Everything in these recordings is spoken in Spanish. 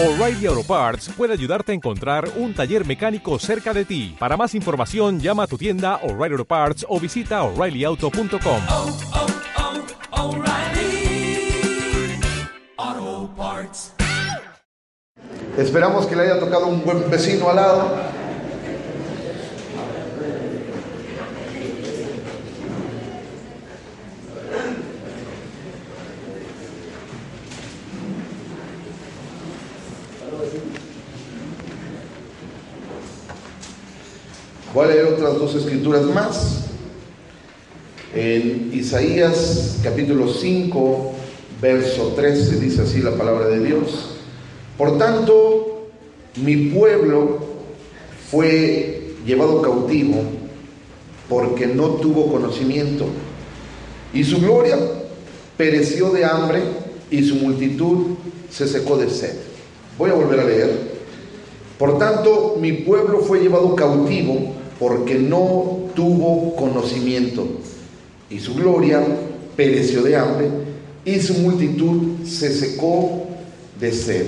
O'Reilly Auto Parts puede ayudarte a encontrar un taller mecánico cerca de ti. Para más información, llama a tu tienda O'Reilly Auto Parts o visita oreillyauto.com. oh, oh, Parts. Esperamos que le haya tocado un buen vecino al lado. Voy a leer otras dos escrituras más. En Isaías capítulo 5, verso 13 dice así la palabra de Dios. Por tanto, mi pueblo fue llevado cautivo porque no tuvo conocimiento y su gloria pereció de hambre y su multitud se secó de sed. Voy a volver a leer. Por tanto, mi pueblo fue llevado cautivo porque no tuvo conocimiento y su gloria pereció de hambre y su multitud se secó de sed.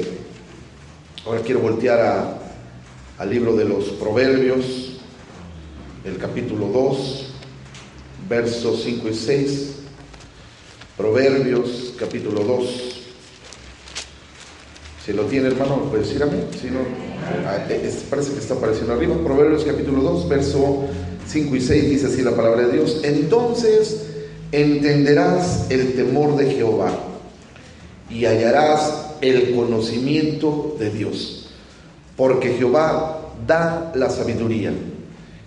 Ahora quiero voltear al libro de los Proverbios, el capítulo 2, versos 5 y 6. Proverbios, capítulo 2. Lo tiene, hermano, puede decir a mí. Si no, ah, es- parece que está apareciendo arriba. Proverbios, capítulo 2, verso 5 y 6 dice así la palabra de Dios. Entonces entenderás el temor de Jehová y hallarás el conocimiento de Dios. Porque Jehová da la sabiduría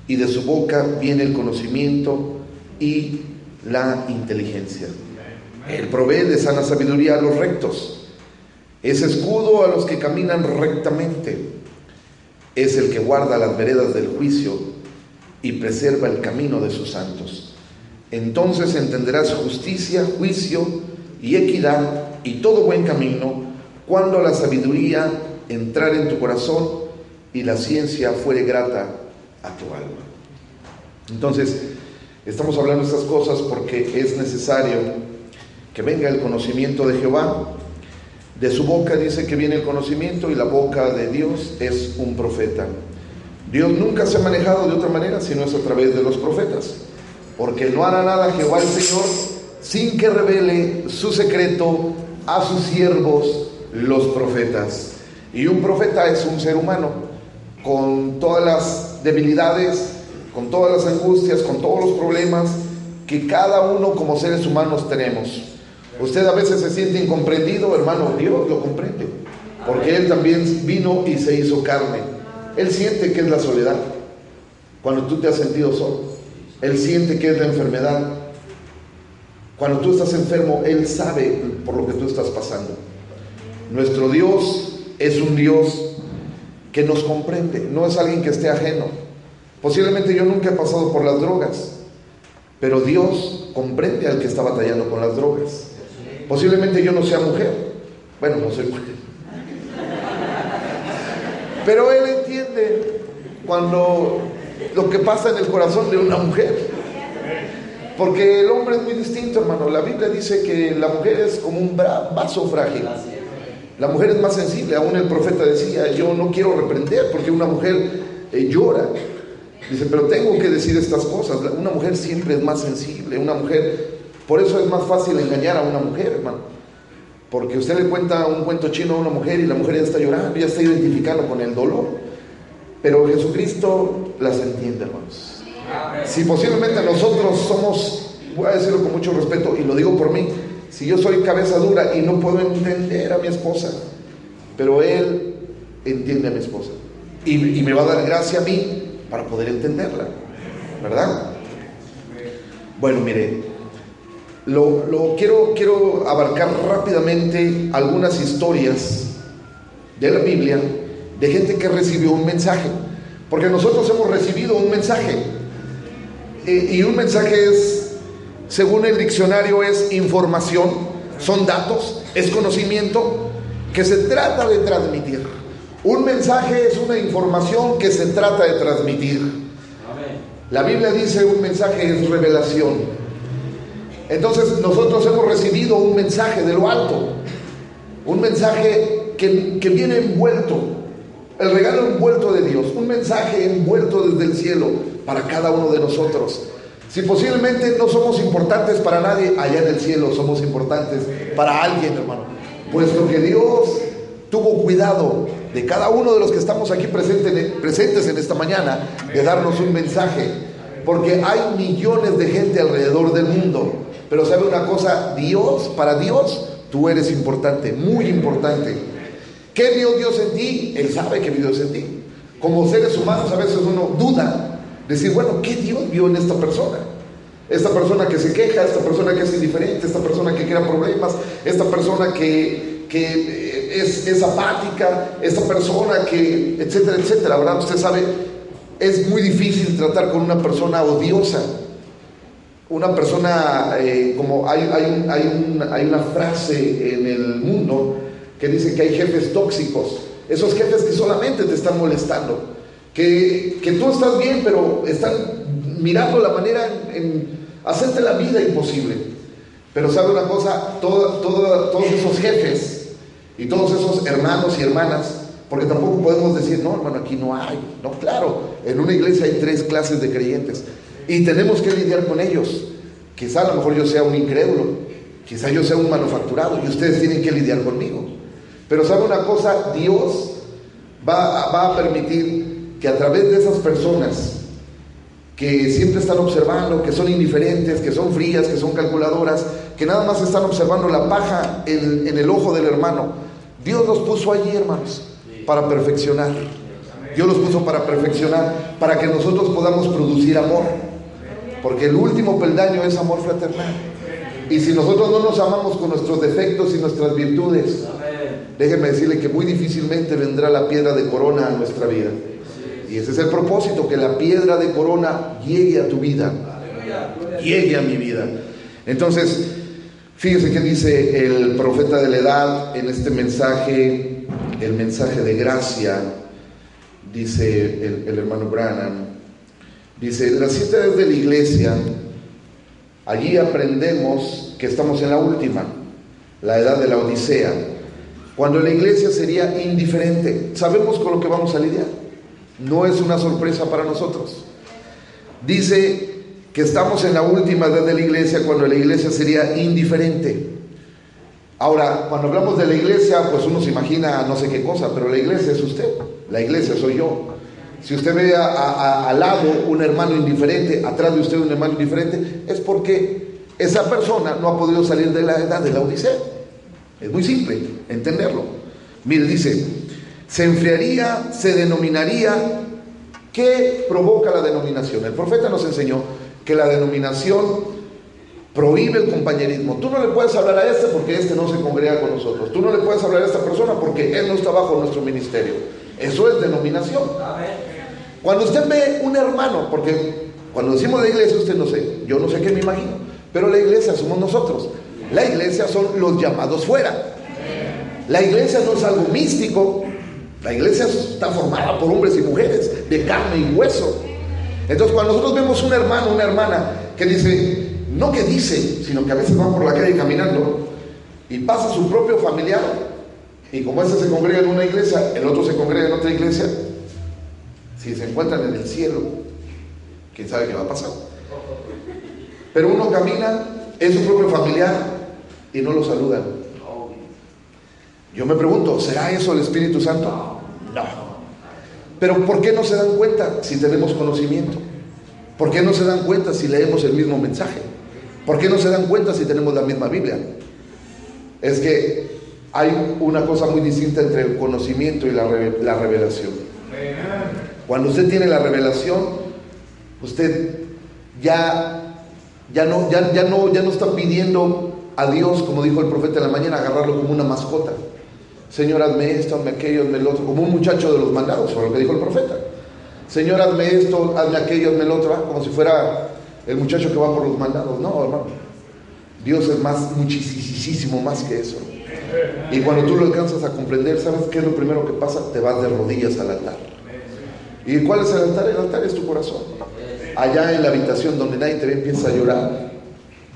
y de su boca viene el conocimiento y la inteligencia. Él provee de sana sabiduría a los rectos. Es escudo a los que caminan rectamente. Es el que guarda las veredas del juicio y preserva el camino de sus santos. Entonces entenderás justicia, juicio y equidad y todo buen camino cuando la sabiduría entrar en tu corazón y la ciencia fuere grata a tu alma. Entonces, estamos hablando de estas cosas porque es necesario que venga el conocimiento de Jehová. De su boca dice que viene el conocimiento y la boca de Dios es un profeta. Dios nunca se ha manejado de otra manera sino es a través de los profetas. Porque no hará nada Jehová el Señor sin que revele su secreto a sus siervos los profetas. Y un profeta es un ser humano con todas las debilidades, con todas las angustias, con todos los problemas que cada uno como seres humanos tenemos. Usted a veces se siente incomprendido, hermano, Dios lo comprende, porque Él también vino y se hizo carne. Él siente que es la soledad, cuando tú te has sentido solo. Él siente que es la enfermedad. Cuando tú estás enfermo, Él sabe por lo que tú estás pasando. Nuestro Dios es un Dios que nos comprende, no es alguien que esté ajeno. Posiblemente yo nunca he pasado por las drogas, pero Dios comprende al que está batallando con las drogas. Posiblemente yo no sea mujer, bueno, no soy mujer, pero Él entiende cuando lo que pasa en el corazón de una mujer. Porque el hombre es muy distinto, hermano. La Biblia dice que la mujer es como un vaso frágil. La mujer es más sensible. Aún el profeta decía, yo no quiero reprender porque una mujer eh, llora. Dice, pero tengo que decir estas cosas. Una mujer siempre es más sensible. Una mujer, por eso es más fácil engañar a una mujer, hermano. Porque usted le cuenta un cuento chino a una mujer y la mujer ya está llorando, ya está identificando con el dolor. Pero Jesucristo las entiende, hermanos. Si posiblemente nosotros somos, voy a decirlo con mucho respeto y lo digo por mí, si yo soy cabeza dura y no puedo entender a mi esposa, pero Él entiende a mi esposa y, y me va a dar gracia a mí para poder entenderla, ¿verdad? Bueno, mire, lo, lo quiero, quiero abarcar rápidamente algunas historias de la Biblia de gente que recibió un mensaje, porque nosotros hemos recibido un mensaje. Eh, y un mensaje es, según el diccionario, es información, son datos, es conocimiento que se trata de transmitir. Un mensaje es una información que se trata de transmitir. La Biblia dice un mensaje es revelación. Entonces nosotros hemos recibido un mensaje de lo alto, un mensaje que que, viene envuelto, el regalo envuelto de Dios, un mensaje envuelto desde el cielo para cada uno de nosotros. Si posiblemente no somos importantes para nadie, allá en el cielo somos importantes para alguien, hermano. Puesto que Dios tuvo cuidado de cada uno de los que estamos aquí presentes, presentes en esta mañana, de darnos un mensaje. Porque hay millones de gente alrededor del mundo. Pero sabe una cosa, Dios, para Dios, tú eres importante, muy importante. ¿Qué vio Dios en ti? Él sabe que vio Dios en ti. Como seres humanos a veces uno duda Decir, bueno, ¿qué Dios vio en esta persona? Esta persona que se queja, esta persona que es indiferente, esta persona que crea problemas, esta persona que, que es, es, apática, esta persona que, etcétera, etcétera, ¿verdad? Usted sabe, es muy difícil tratar con una persona odiosa. Una persona, eh, como hay, hay, un, hay, un, hay una frase en el mundo que dice que hay jefes tóxicos, esos jefes que solamente te están molestando que, que tú estás bien, pero están mirando la manera en, hacerte la vida imposible. Pero sabe una cosa, todos esos jefes y todos esos hermanos y hermanas, porque tampoco podemos decir, no, hermano, aquí no hay. No, claro, en una iglesia hay tres clases de creyentes y tenemos que lidiar con ellos. Quizá a lo mejor yo sea un incrédulo, quizá yo sea un manufacturado y ustedes tienen que lidiar conmigo. Pero sabe una cosa, Dios va, va a permitir que a través de esas personas que siempre están observando, que son indiferentes, que son frías, que son calculadoras, que nada más están observando la paja en, en el ojo del hermano, Dios los puso allí, hermanos, para perfeccionar. Dios los puso para perfeccionar, para que nosotros podamos producir amor. Porque el último peldaño es amor fraternal. Y si nosotros no nos amamos con nuestros defectos y nuestras virtudes, déjenme decirle que muy difícilmente vendrá la piedra de corona a nuestra vida. Y ese es el propósito, que la piedra de corona llegue a tu vida, llegue a mi vida. Entonces, fíjese que dice el profeta de la edad en este mensaje, el mensaje de gracia, dice el, hermano Branham, dice, las siete edades de la iglesia, allí aprendemos que estamos en la última, la edad de la Odisea, cuando la iglesia sería indiferente, sabemos con lo que vamos a lidiar. No es una sorpresa para nosotros. Dice que estamos en la última edad de la iglesia cuando la iglesia sería indiferente. Ahora, cuando hablamos de la iglesia, pues uno se imagina no sé qué cosa, pero la iglesia es usted, la iglesia soy yo. Si usted ve al lado un hermano indiferente, atrás de usted un hermano indiferente, es porque esa persona no ha podido salir de la edad de la Odisea. Es muy simple entenderlo. Mire, dice, se enfriaría, se denominaría. ¿Qué provoca la denominación? El profeta nos enseñó que la denominación prohíbe el compañerismo. Tú no le puedes hablar a este porque este no se congrega con nosotros. Tú no le puedes hablar a esta persona porque él no está bajo nuestro ministerio. Eso es denominación. Cuando usted ve un hermano, porque cuando decimos la iglesia, usted no sé, yo no sé qué me imagino, pero la iglesia somos nosotros. La iglesia son los llamados fuera. La iglesia no es algo místico, la iglesia está formada por hombres y mujeres de carne y hueso. Entonces cuando nosotros vemos un hermano, una hermana que dice, no que dice, sino que a veces van por la calle caminando y pasa su propio familiar y como ese se congrega en una iglesia, el otro se congrega en otra iglesia, si se encuentran en el cielo, quién sabe qué va a pasar. Pero uno camina, en su propio familiar y no lo saludan. Yo me pregunto, ¿será eso el Espíritu Santo? No. Pero ¿por qué no se dan cuenta si tenemos conocimiento? ¿Por qué no se dan cuenta si leemos el mismo mensaje? ¿Por qué no se dan cuenta si tenemos la misma Biblia? Es que hay una cosa muy distinta entre el conocimiento y la, revelación. Cuando usted tiene la revelación, usted ya, ya, no, ya, ya, no, ya no está pidiendo a Dios, como dijo el profeta en la mañana, agarrarlo como una mascota. Señor, hazme esto, hazme aquello, hazme lo otro, como un muchacho de los mandados, fue lo que dijo el profeta. Señor, hazme esto, hazme aquello, hazme lo otro, como si fuera el muchacho que va por los mandados. No, hermano. Dios es más, muchísimo más que eso. Y cuando tú lo alcanzas a comprender, ¿sabes qué es lo primero que pasa? Te vas de rodillas al altar. ¿Y cuál es el altar? El altar es tu corazón. Allá en la habitación donde nadie te ve, empieza a llorar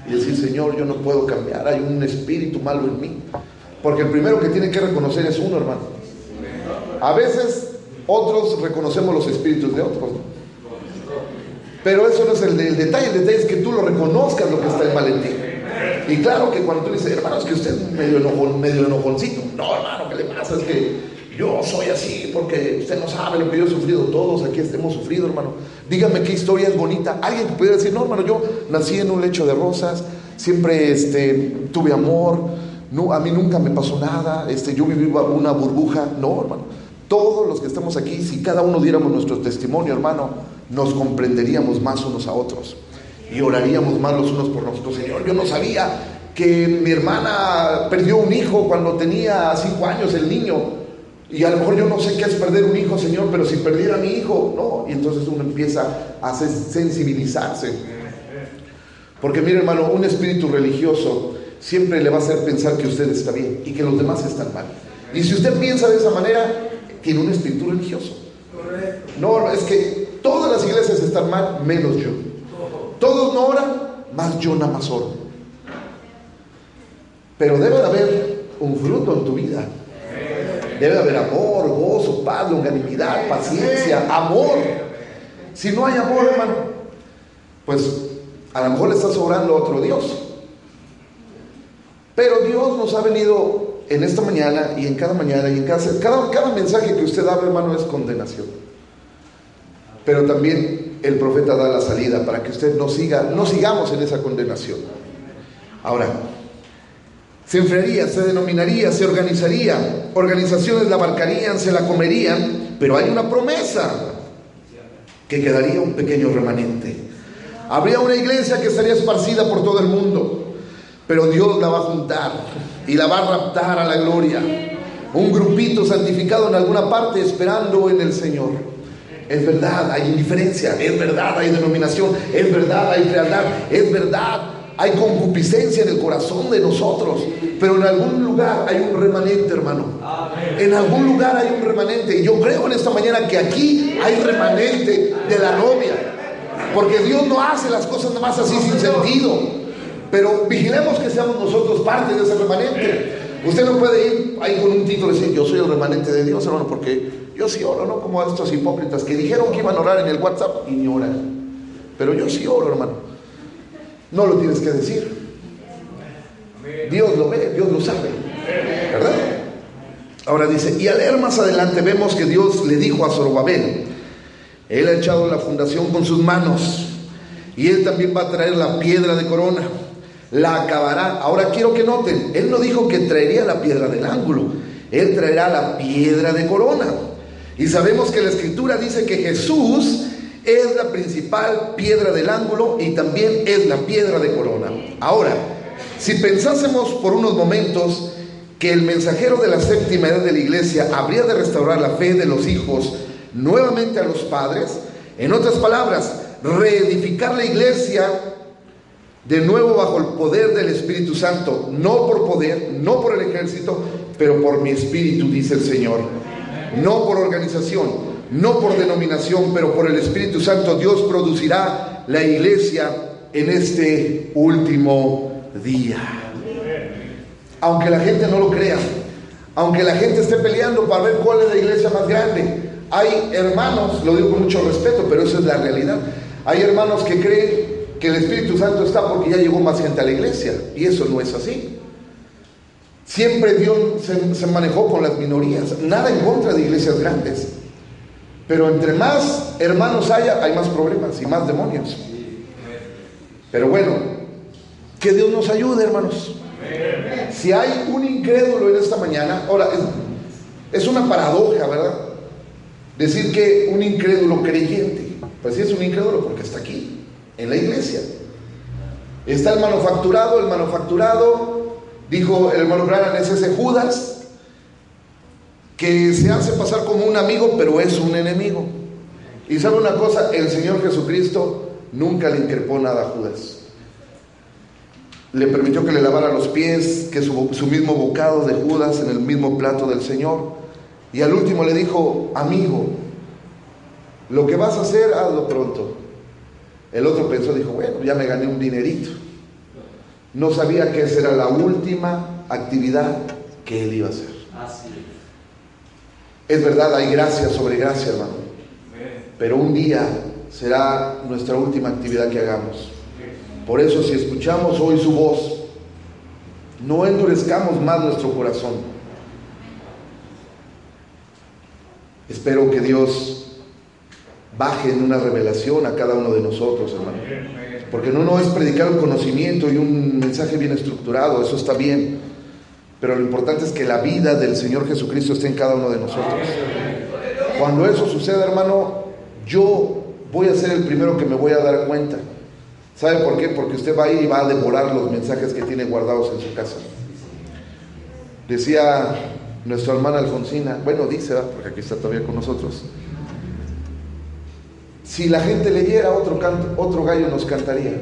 y decir, Señor, yo no puedo cambiar, hay un espíritu malo en mí. Porque el primero que tiene que reconocer es uno, hermano. A veces otros reconocemos los espíritus de otros. Pero eso no es el, detalle, el detalle es que tú lo reconozcas lo que está mal en ti. Y claro que cuando tú dices, hermano, es que usted es medio, medio enojoncito. No, hermano, ¿qué le pasa? Es que yo soy así porque usted no sabe lo que yo he sufrido. Todos aquí hemos sufrido, hermano. Dígame qué historia es bonita. Alguien que pudiera decir, no, hermano, yo nací en un lecho de rosas, siempre este, tuve amor, no, a mí nunca me pasó nada, este, yo viví una burbuja. No, hermano. Todos los que estamos aquí, si cada uno diéramos nuestro testimonio, hermano, nos comprenderíamos más unos a otros y oraríamos más los unos por nosotros. Señor, yo no sabía que mi hermana perdió un hijo cuando tenía cinco años, el niño. Y a lo mejor yo no sé qué es perder un hijo, Señor, pero si perdiera a mi hijo, no. Y entonces uno empieza a sensibilizarse. Porque mire hermano, un espíritu religioso siempre le va a hacer pensar que usted está bien y que los demás están mal. Y si usted piensa de esa manera, tiene un espíritu religioso. No, es que todas las iglesias están mal, menos yo. Todos no oran, más yo nada más oro. Pero debe de haber un fruto en tu vida. Debe de haber amor, gozo, paz, longanimidad, paciencia, amor. Si no hay amor, hermano, pues a lo mejor le estás orando a otro Dios. Pero Dios nos ha venido en esta mañana y en cada mañana y en cada, cada, cada mensaje que usted abre, hermano, es condenación. Pero también el profeta da la salida para que usted no siga, no sigamos en esa condenación. Ahora, se enfriaría, se denominaría, se organizaría, organizaciones la abarcarían, se la comerían, pero hay una promesa que quedaría un pequeño remanente. Habría una iglesia que estaría esparcida por todo el mundo, pero Dios la va a juntar y la va a raptar a la gloria. Un grupito santificado en alguna parte esperando en el Señor. Es verdad, hay indiferencia, es verdad, hay denominación, es verdad, hay frialdad, es verdad, hay concupiscencia en el corazón de nosotros, pero en algún lugar hay un remanente, hermano. En algún lugar hay un remanente. Y yo creo en esta mañana que aquí hay remanente de la novia, porque Dios no hace las cosas nada más así sin sentido. Pero vigilemos que seamos nosotros parte de ese remanente. Usted no puede ir ahí con un título y decir, yo soy el remanente de Dios, hermano, porque yo sí oro, no como estos hipócritas que dijeron que iban a orar en el WhatsApp y ni oran. Pero yo sí oro, hermano. No lo tienes que decir. Dios lo ve, Dios lo sabe. ¿Verdad? Ahora dice, y al leer más adelante vemos que Dios le dijo a Zorobabel, Él ha echado la fundación con sus manos y Él también va a traer la piedra de corona, la acabará. Ahora quiero que noten, Él no dijo que traería la piedra del ángulo, Él traerá la piedra de corona. Y sabemos que la escritura dice que Jesús es la principal piedra del ángulo y también es la piedra de corona. Ahora, si pensásemos por unos momentos que el mensajero de la séptima edad de la iglesia habría de restaurar la fe de los hijos nuevamente a los padres, en otras palabras, reedificar la iglesia de nuevo bajo el poder del Espíritu Santo, no por poder, no por el ejército, pero por mi espíritu, dice el Señor no por organización, no por denominación, pero por el Espíritu Santo, Dios producirá la iglesia en este último día. Aunque la gente no lo crea, aunque la gente esté peleando para ver cuál es la iglesia más grande, hay hermanos, lo digo con mucho respeto, pero eso es la realidad, hay hermanos que creen que el Espíritu Santo está porque ya llegó más gente a la iglesia, y eso no es así. Siempre Dios se, manejó con las minorías, nada en contra de iglesias grandes. Pero entre más hermanos haya, hay más problemas y más demonios. Pero bueno, que Dios nos ayude, hermanos. Si hay un incrédulo en esta mañana, ahora es, una paradoja, ¿verdad? Decir que un incrédulo creyente, pues sí es un incrédulo porque está aquí, en la iglesia. Está el manufacturado, el manufacturado Dijo el hermano Branham, es ese Judas que se hace pasar como un amigo, pero es un enemigo. Y sabe una cosa, el Señor Jesucristo nunca le increpó nada a Judas. Le permitió que le lavara los pies, que su, mismo bocado de Judas en el mismo plato del Señor. Y al último le dijo, amigo, lo que vas a hacer, hazlo pronto. El otro pensó, dijo, bueno, ya me gané un dinerito. No sabía que esa era la última actividad que Él iba a hacer. Así Es verdad, hay gracia sobre gracia, hermano. Pero un día será nuestra última actividad que hagamos. Por eso si escuchamos hoy su voz, no endurezcamos más nuestro corazón. Espero que Dios baje en una revelación a cada uno de nosotros, hermano. Porque no, no es predicar un conocimiento y un mensaje bien estructurado, eso está bien. Pero lo importante es que la vida del Señor Jesucristo esté en cada uno de nosotros. Cuando eso suceda, hermano, yo voy a ser el primero que me voy a dar cuenta. ¿Sabe por qué? Porque usted va a ir y va a devorar los mensajes que tiene guardados en su casa. Decía nuestra hermana Alfonsina, bueno, dice, porque aquí está todavía con nosotros. Si la gente leyera otro canto, otro gallo nos cantaría.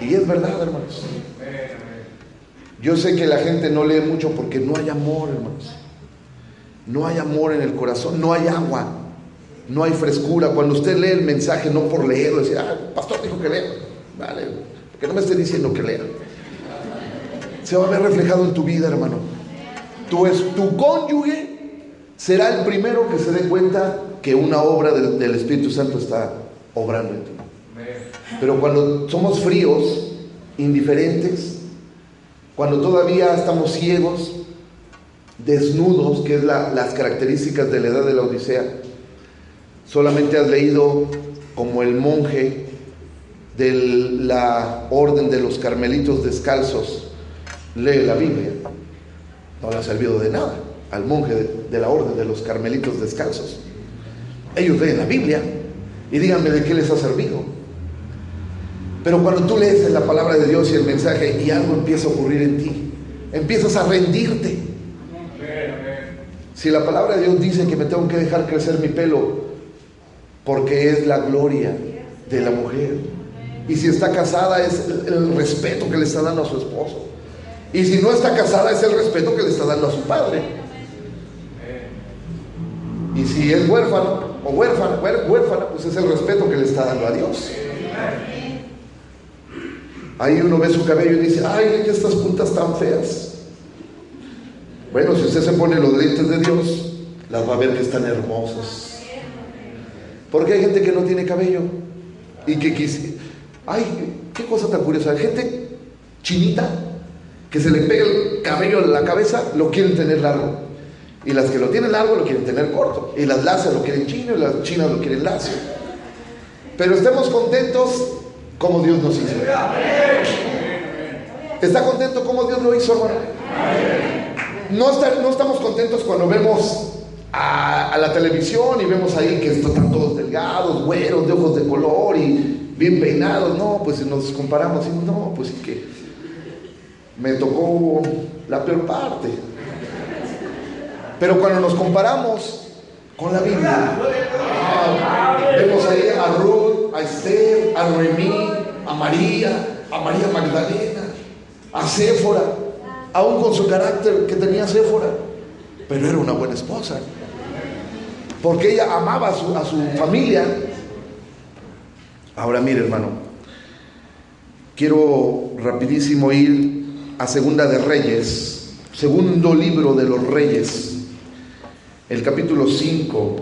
Y es verdad, hermanos. Yo sé que la gente no lee mucho porque no hay amor, hermanos. No hay amor en el corazón, no hay agua, no hay frescura. Cuando usted lee el mensaje, no por leerlo, decir, ah, el pastor dijo que lea. Vale, que no me esté diciendo que lea. Se va a ver reflejado en tu vida, hermano. Tu, es, tu cónyuge será el primero que se dé cuenta que una obra del, del Espíritu Santo está obrando en ti. Pero cuando somos fríos, indiferentes, cuando todavía estamos ciegos, desnudos, que es la- las características de la edad de la Odisea, solamente has leído como el monje de la orden de los carmelitos descalzos lee la Biblia. No le ha servido de nada al monje de, de la orden de los carmelitos descalzos. Ellos leen la Biblia y díganme de qué les ha servido. Pero cuando tú lees la palabra de Dios y el mensaje y algo empieza a ocurrir en ti, empiezas a rendirte. Si la palabra de Dios dice que me tengo que dejar crecer mi pelo porque es la gloria de la mujer. Y si está casada es el, respeto que le está dando a su esposo. Y si no está casada es el respeto que le está dando a su padre. Y si es huérfano o huérfana, huér- huérfana, pues es el respeto que le está dando a Dios. Ahí uno ve su cabello y dice, ay, estas puntas tan feas. Bueno, si usted se pone los lentes de Dios, las va a ver que están hermosas. Porque hay gente que no tiene cabello y que quisi- Ay, qué cosa tan curiosa. Hay gente chinita que se le pega el cabello en la cabeza, lo quieren tener largo. Y las que lo tienen largo lo quieren tener corto. Y las lacias lo quieren chino y las chinas lo quieren lacio. Pero estemos contentos como Dios nos hizo. ¿Está contento como Dios lo hizo, hermano? No, está- no estamos contentos cuando vemos a, la televisión y vemos ahí que están todos delgados, güeros, de ojos de color y bien peinados. No, pues nos comparamos, y no, pues que me tocó la peor parte. Pero cuando nos comparamos con la Biblia, ah, vemos ahí a Ruth, a Esther, a Noemí, a María, a María Magdalena, a Séfora, aún con su carácter que tenía Séfora, pero era una buena esposa, porque ella amaba a su, a su familia. Ahora mire, hermano, quiero rapidísimo ir a Segunda de Reyes, segundo libro de los Reyes, el capítulo 5.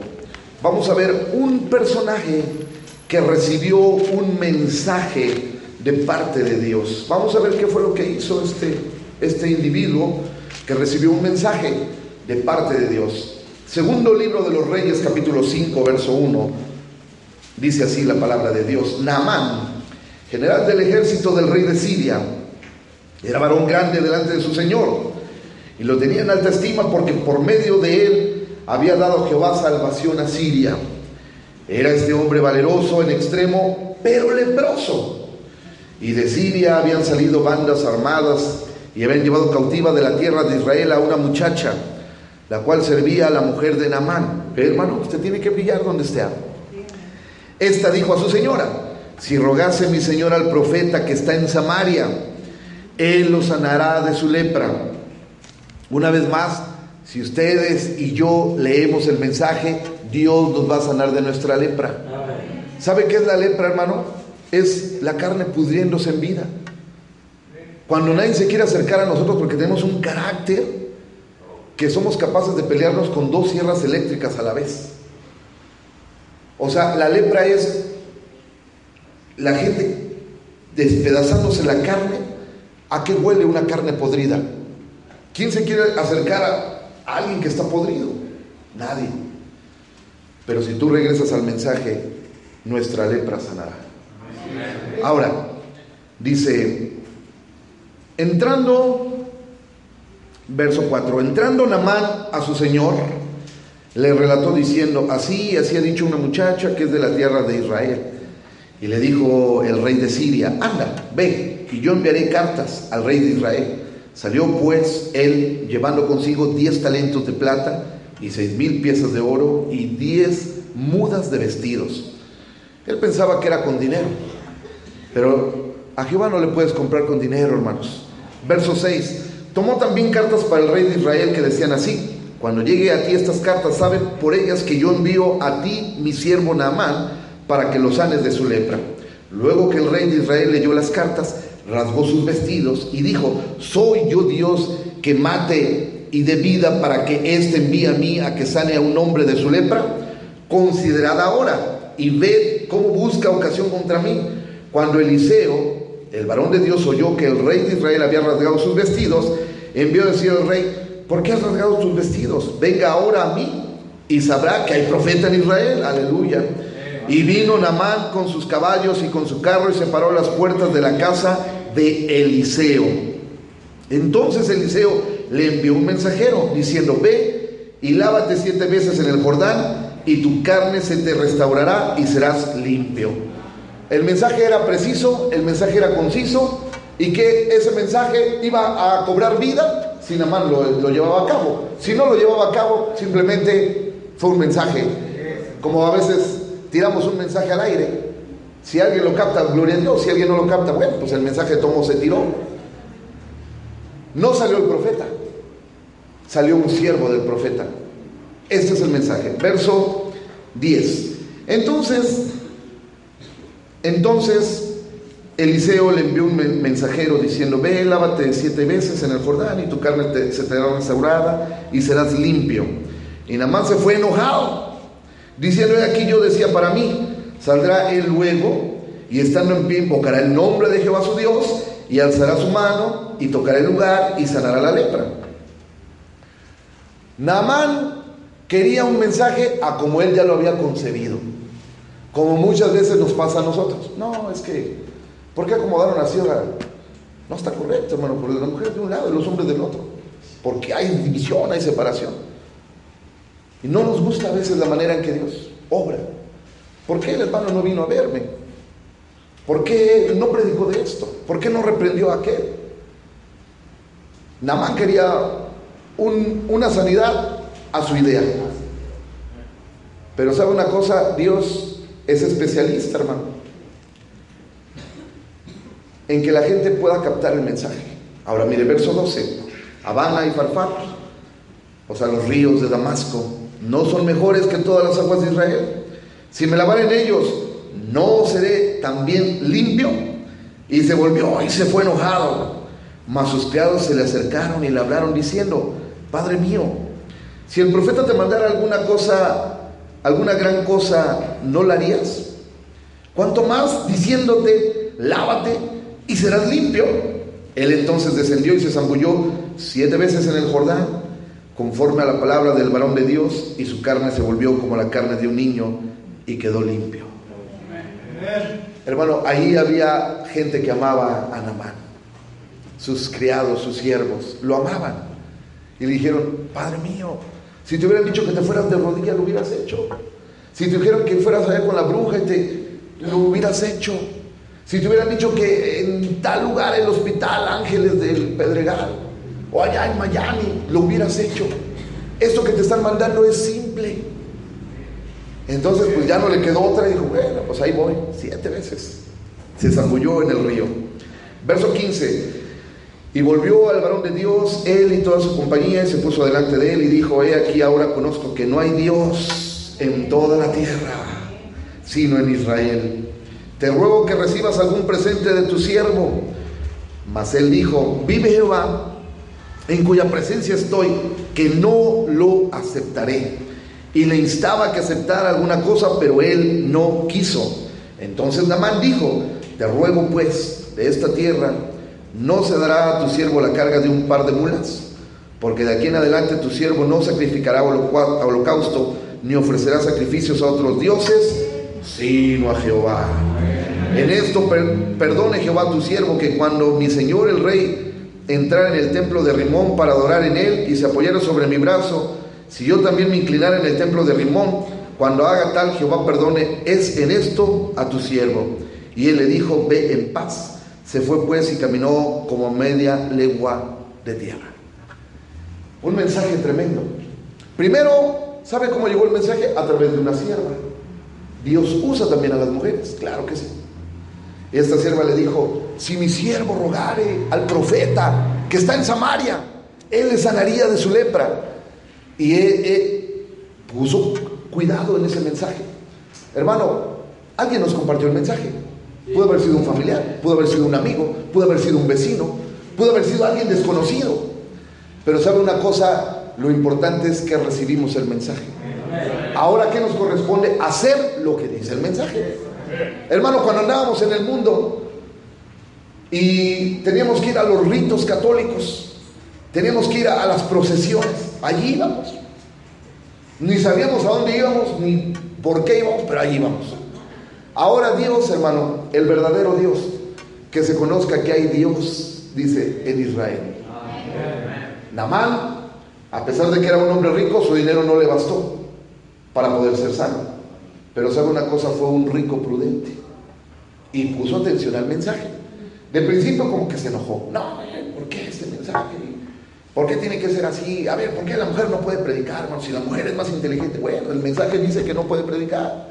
Vamos a ver un personaje que recibió un mensaje de parte de Dios. Vamos a ver qué fue lo que hizo este, este individuo que recibió un mensaje de parte de Dios. Segundo libro de los Reyes, capítulo 5, verso 1. Dice así la palabra de Dios. Naamán, general del ejército del rey de Siria, era varón grande delante de su Señor y lo tenía en alta estima porque por medio de él había dado Jehová salvación a Siria. Era este hombre valeroso en extremo, pero leproso. Y de Siria habían salido bandas armadas y habían llevado cautiva de la tierra de Israel a una muchacha, la cual servía a la mujer de Naamán. Hermano, usted tiene que brillar donde esté. Esta dijo a su señora, si rogase mi señor al profeta que está en Samaria, él lo sanará de su lepra. Una vez más, si ustedes y yo leemos el mensaje, Dios nos va a sanar de nuestra lepra. ¿Sabe qué es la lepra, hermano? Es la carne pudriéndose en vida. Cuando nadie se quiere acercar a nosotros porque tenemos un carácter que somos capaces de pelearnos con dos sierras eléctricas a la vez. O sea, la lepra es la gente despedazándose la carne. ¿A qué huele una carne podrida? ¿Quién se quiere acercar a alguien que está podrido? Nadie. Pero si tú regresas al mensaje, nuestra lepra sanará. Ahora, dice, entrando, verso 4, entrando Namán a su señor, le relató diciendo, así, así ha dicho una muchacha que es de la tierra de Israel. Y le dijo el rey de Siria, anda, ve, y yo enviaré cartas al rey de Israel. Salió pues él llevando consigo diez talentos de plata y seis mil piezas de oro y diez mudas de vestidos. Él pensaba que era con dinero, pero a Jehová no le puedes comprar con dinero, hermanos. Verso 6. Tomó también cartas para el rey de Israel que decían así, cuando llegue a ti estas cartas, sabe por ellas que yo envío a ti mi siervo Naamán para que lo sanes de su lepra. Luego que el rey de Israel leyó las cartas, rasgó sus vestidos y dijo, soy yo Dios que mate y dé vida para que éste envíe a mí a que sane a un hombre de su lepra. Considerad ahora y ved cómo busca ocasión contra mí. Cuando Eliseo, el varón de Dios, oyó que el rey de Israel había rasgado sus vestidos, envió a decir al rey, ¿por qué has rasgado tus vestidos? Venga ahora a mí y sabrá que hay profeta en Israel. Aleluya. Y vino Namán con sus caballos y con su carro y se paró las puertas de la casa de Eliseo. Entonces Eliseo le envió un mensajero diciendo, ve y lávate siete veces en el Jordán y tu carne se te restaurará y serás limpio. El mensaje era preciso, el mensaje era conciso y que ese mensaje iba a cobrar vida si Namán lo, lo llevaba a cabo. Si no lo llevaba a cabo, simplemente fue un mensaje. Como a veces tiramos un mensaje al aire. Si alguien lo capta, gloria a Dios. Si alguien no lo capta, bueno, pues el mensaje tomó, se tiró. No salió el profeta, salió un siervo del profeta. Este es el mensaje. Verso 10. Entonces, entonces Eliseo le envió un men- mensajero diciendo, ve, lávate siete veces en el Jordán y tu carne se te hará restaurada y serás limpio. Y Namán se fue enojado, diciendo, "He aquí yo decía para mí, saldrá él luego y estando en pie invocará el nombre de Jehová su Dios y alzará su mano y tocará el lugar y sanará la lepra. Naamán quería un mensaje a como él ya lo había concebido, como muchas veces nos pasa a nosotros. No, es que, ¿por qué acomodaron así? No está correcto, hermano, porque las mujeres de un lado y los hombres del otro, porque hay división, hay separación. Y no nos gusta a veces la manera en que Dios obra. ¿Por qué el hermano no vino a verme? ¿Por qué no predicó de esto? ¿Por qué no reprendió a aquel? Namán quería un- una sanidad a su idea. Pero sabe una cosa, Dios es especialista, hermano, en que la gente pueda captar el mensaje. Ahora mire, verso 12. Habana y Farfar, o sea, los ríos de Damasco, no son mejores que todas las aguas de Israel. Si me lavaren ellos, no seré también limpio. Y se volvió y se fue enojado. Mas sus criados se le acercaron y le hablaron diciendo, Padre mío, si el profeta te mandara alguna cosa, alguna gran cosa, ¿no la harías? Cuanto más diciéndote, lávate y serás limpio. Él entonces descendió y se zambulló siete veces en el Jordán, conforme a la palabra del varón de Dios, y su carne se volvió como la carne de un niño y quedó limpio. Hermano, ahí había gente que amaba a Namán. Sus criados, sus siervos, lo amaban. Y le dijeron, Padre mío, si te hubieran dicho que te fueras de rodillas, lo hubieras hecho. Si te dijeron que fueras allá con la bruja te lo hubieras hecho. Si te hubieran dicho que en tal lugar, el hospital Ángeles del Pedregal, o allá en Miami, lo hubieras hecho. Esto que te están mandando es simple. Entonces, pues ya no le quedó otra y dijo, bueno, pues ahí voy, siete veces. Se zambulló en el río. Verso 15. Y volvió al varón de Dios, él y toda su compañía, y se puso delante de él y dijo, he aquí ahora conozco que no hay Dios en toda la tierra, sino en Israel. Te ruego que recibas algún presente de tu siervo, Mas él dijo, vive Jehová, en cuya presencia estoy, que no lo aceptaré. Y le instaba que aceptara alguna cosa, pero él no quiso. Entonces Namán dijo, te ruego pues de esta tierra, no se dará a tu siervo la carga de un par de mulas, porque de aquí en adelante tu siervo no sacrificará holocau- holocausto, ni ofrecerá sacrificios a otros dioses, sino a Jehová. En esto per- perdone Jehová tu siervo que cuando mi señor el rey entrara en el templo de Rimón para adorar en él y se apoyara sobre mi brazo, si yo también me inclinara en el templo de Rimón, cuando haga tal Jehová perdone, es en esto a tu siervo. Y él le dijo, ve en paz. Se fue pues y caminó como media legua de tierra. Un mensaje tremendo. Primero, ¿sabe cómo llegó el mensaje? A través de una sierva. Dios usa también a las mujeres, claro que sí. Esta sierva le dijo, si mi siervo rogare al profeta que está en Samaria, él le sanaría de su lepra. Y él, él puso cuidado en ese mensaje. Hermano, alguien nos compartió el mensaje. Pudo haber sido un familiar, pudo haber sido un amigo, pudo haber sido un vecino, pudo haber sido alguien desconocido. Pero sabe una cosa, lo importante es que recibimos el mensaje. Ahora, ¿qué nos corresponde? Hacer lo que dice el mensaje. Hermano, cuando andábamos en el mundo y teníamos que ir a los ritos católicos, teníamos que ir a, a las procesiones, allí íbamos. Ni sabíamos a dónde íbamos, ni por qué íbamos, pero allí íbamos. Ahora Dios, hermano, el verdadero Dios, que se conozca que hay Dios, dice en Israel. Namán, a pesar de que era un hombre rico, su dinero no le bastó para poder ser sano. Pero sabe una cosa, fue un rico prudente y puso atención al mensaje. De principio como que se enojó. No, ¿por qué este mensaje? ¿Por qué tiene que ser así? A ver, ¿por qué la mujer no puede predicar, hermano? Si la mujer es más inteligente, bueno, el mensaje dice que no puede predicar.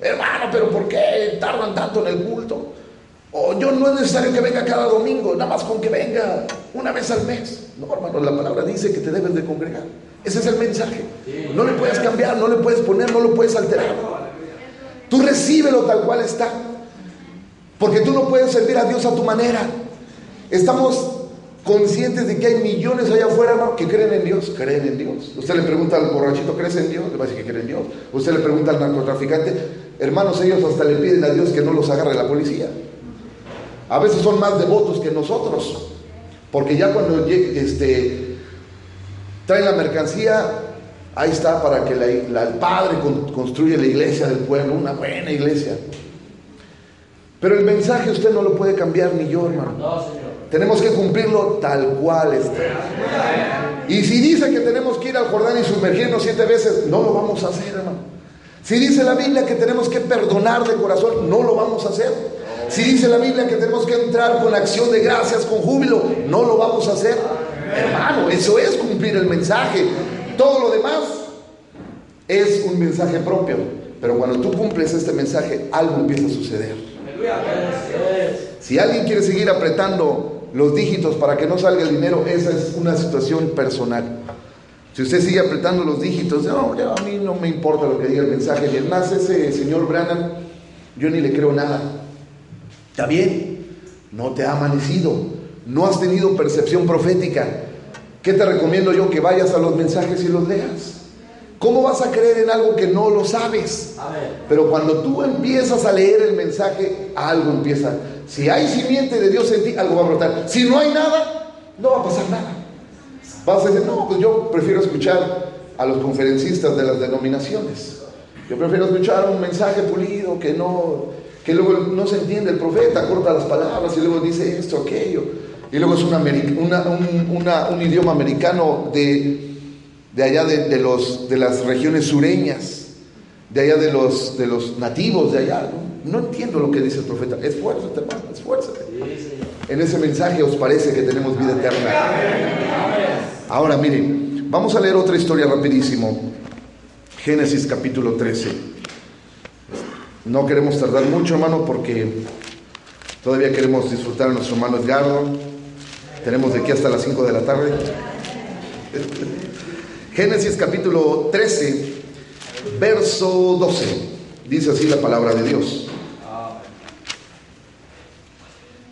Hermano, pero ¿por qué tardan tanto en el culto? O yo no es necesario que venga cada domingo, nada más con que venga una vez al mes. No, hermano, la palabra dice que te debes de congregar. Ese es el mensaje. No le puedes cambiar, no le puedes poner, no lo puedes alterar. Tú recíbelo tal cual está. Porque tú no puedes servir a Dios a tu manera. Estamos conscientes de que hay millones allá afuera hermano, que creen en Dios, creen en Dios. Usted le pregunta al borrachito, ¿crees en Dios? Le va a decir que cree en Dios. Usted le pregunta al narcotraficante, hermanos, ellos hasta le piden a Dios que no los agarre la policía. A veces son más devotos que nosotros, porque ya cuando este, traen la mercancía, ahí está para que el Padre con- construya la iglesia del pueblo, una buena iglesia. Pero el mensaje usted no lo puede cambiar ni yo, hermano. Tenemos que cumplirlo tal cual está. Y si dice que tenemos que ir al Jordán y sumergirnos siete veces, no lo vamos a hacer, hermano. Si dice la Biblia que tenemos que perdonar de corazón, no lo vamos a hacer. Si dice la Biblia que tenemos que entrar con acción de gracias, con júbilo, no lo vamos a hacer. Hermano, eso es cumplir el mensaje. Todo lo demás es un mensaje propio. Pero cuando tú cumples este mensaje, algo empieza a suceder. Si alguien quiere seguir apretando los dígitos para que no salga el dinero, esa es una situación personal. Si usted sigue apretando los dígitos, no, a mí no me importa lo que diga el mensaje, ni más ese señor Branham, yo ni le creo nada. Está bien, no te ha amanecido, no has tenido percepción profética. ¿Qué te recomiendo yo? Que vayas a los mensajes y los leas. ¿Cómo vas a creer en algo que no lo sabes? Pero cuando tú empiezas a leer el mensaje, algo empieza. Si hay simiente de Dios en ti, algo va a brotar. Si no hay nada, no va a pasar nada. Vas a decir, no, pues yo prefiero escuchar a los conferencistas de las denominaciones. Yo prefiero escuchar un mensaje pulido que no, que luego no se entiende el profeta, corta las palabras y luego dice esto, aquello. Y luego es una- un, una- un idioma americano de, de allá de, de los, de las regiones sureñas, de allá de los, de los nativos de allá. ¿no? No entiendo lo que dice el profeta. Esfuérzate, hermano, esfuérzate. En ese mensaje os parece que tenemos vida eterna. Ahora miren, vamos a leer otra historia rapidísimo. Génesis capítulo 13. No queremos tardar mucho, hermano, porque todavía queremos disfrutar a nuestro hermano Edgardo. Tenemos de aquí hasta las 5 de la tarde. Génesis capítulo 13, verso 12. Dice así la palabra de Dios.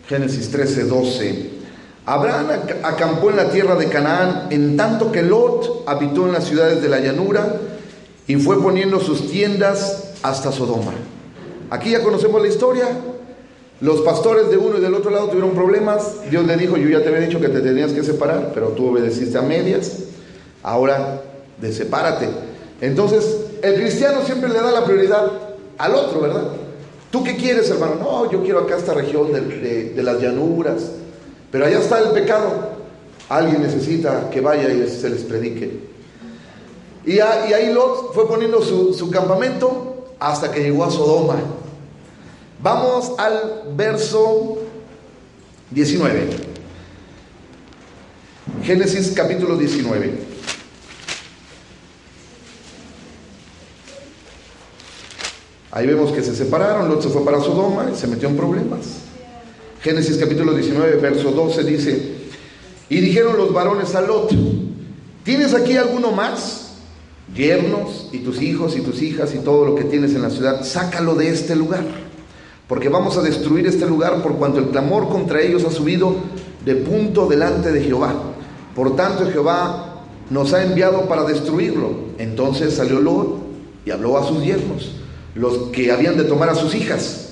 Génesis 13, 12. Abraham ac- acampó en la tierra de Canaán, en tanto que Lot habitó en las ciudades de la llanura y fue poniendo sus tiendas hasta Sodoma. Aquí ya conocemos la historia. Los pastores de uno y del otro lado tuvieron problemas. Dios le dijo, yo ya te había dicho que te tenías que separar, pero tú obedeciste a medias. Ahora, de sepárate. Entonces, el cristiano siempre le da la prioridad al otro, ¿verdad? ¿Tú qué quieres, hermano? No, yo quiero acá esta región de, las llanuras. Pero allá está el pecado. Alguien necesita que vaya y se les predique. Y ahí Lot fue poniendo su, su campamento hasta que llegó a Sodoma. Vamos al verso 19. Génesis capítulo 19. Ahí vemos que se separaron, Lot se fue para Sodoma y se metió en problemas. Génesis capítulo 19, verso 12 dice, y dijeron los varones a Lot, ¿tienes aquí alguno más? Yernos y tus hijos y tus hijas y todo lo que tienes en la ciudad, sácalo de este lugar, porque vamos a destruir este lugar por cuanto el clamor contra ellos ha subido de punto delante de Jehová. Por tanto Jehová nos ha enviado para destruirlo. Entonces salió Lot y habló a sus yernos, los que habían de tomar a sus hijas.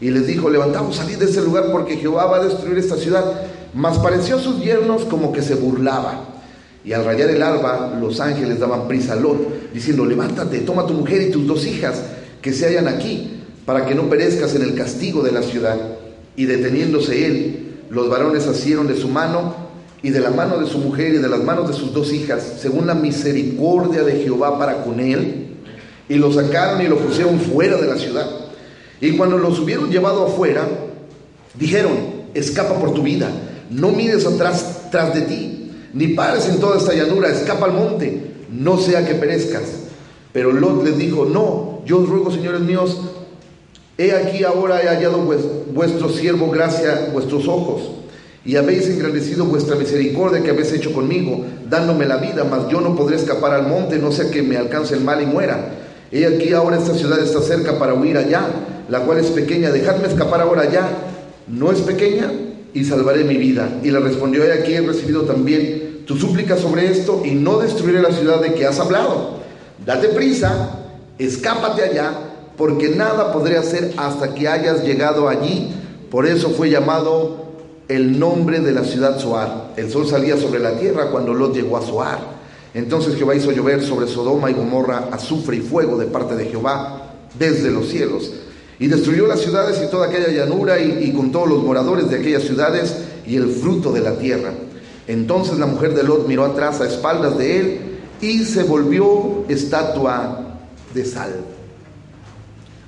Y les dijo, levantamos, salid de ese lugar porque Jehová va a destruir esta ciudad. Mas pareció a sus yernos como que se burlaba. Y al rayar el alba, los ángeles daban prisa a Lot, diciendo, levántate, toma tu mujer y tus dos hijas que se hallan aquí, para que no perezcas en el castigo de la ciudad. Y deteniéndose él, los varones asieron de su mano y de la mano de su mujer y de las manos de sus dos hijas, según la misericordia de Jehová para con él, y lo sacaron y lo pusieron fuera de la ciudad. Y cuando los hubieron llevado afuera, dijeron, escapa por tu vida, no mires atrás tras de ti, ni pares en toda esta llanura, escapa al monte, no sea que perezcas. Pero Lot les dijo, no, yo os ruego, señores míos, he aquí ahora he hallado vues- vuestro siervo gracia vuestros ojos, y habéis engrandecido vuestra misericordia que habéis hecho conmigo, dándome la vida, mas yo no podré escapar al monte, no sea que me alcance el mal y muera. He aquí ahora esta ciudad está cerca para huir allá, la cual es pequeña, dejadme escapar ahora allá, no es pequeña, y salvaré mi vida. Y le respondió, he aquí he recibido también tu súplica sobre esto, y no destruiré la ciudad de que has hablado. Date prisa, escápate allá, porque nada podré hacer hasta que hayas llegado allí. Por eso fue llamado el nombre de la ciudad Zoar. El sol salía sobre la tierra cuando Lot llegó a Zoar. Entonces Jehová hizo llover sobre Sodoma y Gomorra azufre y fuego de parte de Jehová desde los cielos. Y destruyó las ciudades y toda aquella llanura y, con todos los moradores de aquellas ciudades y el fruto de la tierra. Entonces la mujer de Lot miró atrás a espaldas de él y se volvió estatua de sal.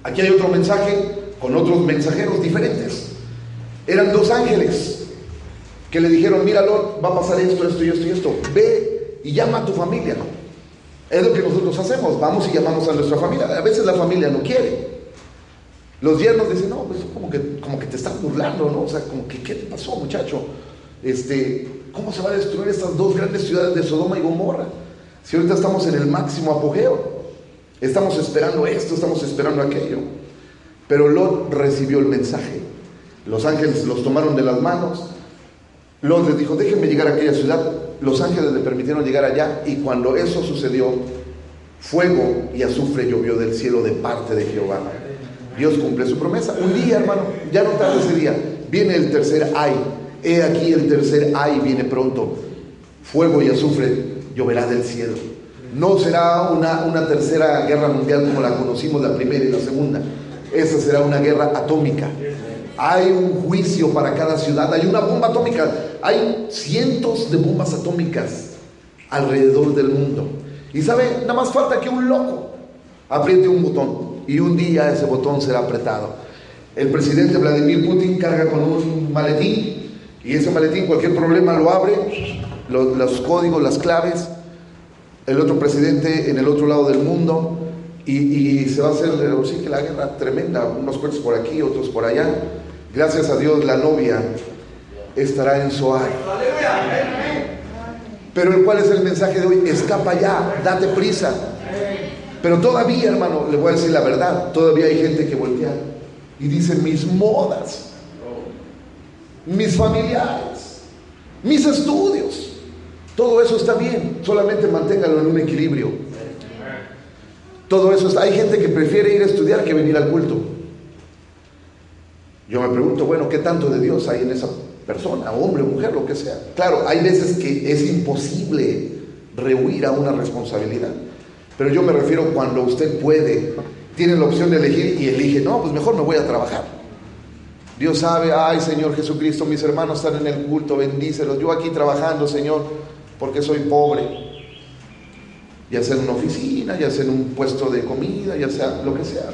Aquí hay otro mensaje con otros mensajeros diferentes. Eran dos ángeles que le dijeron, mira Lot, va a pasar esto, esto y esto y esto. Ve y llama a tu familia. Es lo que nosotros hacemos, vamos y llamamos a nuestra familia. A veces la familia no quiere. Los yernos dicen, no, pues como que, como que te estás burlando, ¿no? O sea, como que, ¿qué te pasó, muchacho? Este, ¿Cómo se va a destruir estas dos grandes ciudades de Sodoma y Gomorra? Si ahorita estamos en el máximo apogeo, estamos esperando esto, estamos esperando aquello. Pero Lot recibió el mensaje. Los ángeles los tomaron de las manos. Lot les dijo, déjenme llegar a aquella ciudad. Los ángeles le permitieron llegar allá y cuando eso sucedió, fuego y azufre llovió del cielo de parte de Jehová. Dios cumple su promesa. Un día, hermano, ya no tarde ese día, viene el tercer ay. He aquí el tercer ay viene pronto. Fuego y azufre lloverá del cielo. No será una, una tercera guerra mundial como la conocimos, la primera y la segunda. Esa será una guerra atómica. Hay un juicio para cada ciudad, hay una bomba atómica, hay cientos de bombas atómicas alrededor del mundo. Y sabe, nada más falta que un loco apriete un botón y un día ese botón será apretado. El presidente Vladimir Putin carga con un maletín y ese maletín cualquier problema lo abre, los, códigos, las claves. El otro presidente en el otro lado del mundo y, se va a hacer sí la guerra tremenda, unos cuerpos por aquí, otros por allá. Gracias a Dios la novia estará en Soar. Pero ¿cuál es el mensaje de hoy? Escapa ya, date prisa. Pero todavía, hermano, le voy a decir la verdad, todavía hay gente que voltea y dice mis modas. mis familiares, mis estudios. Todo eso está bien, solamente manténgalo en un equilibrio. Todo eso está. Hay gente que prefiere ir a estudiar que venir al culto. Yo me pregunto, bueno, ¿qué tanto de Dios hay en esa persona, hombre mujer, lo que sea? Claro, hay veces que es imposible rehuir a una responsabilidad. Pero yo me refiero cuando usted puede, tiene la opción de elegir y elige, no, pues mejor me voy a trabajar. Dios sabe, ay Señor Jesucristo, mis hermanos están en el culto, bendícelos. Yo aquí trabajando, Señor, porque soy pobre. Ya sea en una oficina, ya sea en un puesto de comida, ya sea lo que sea.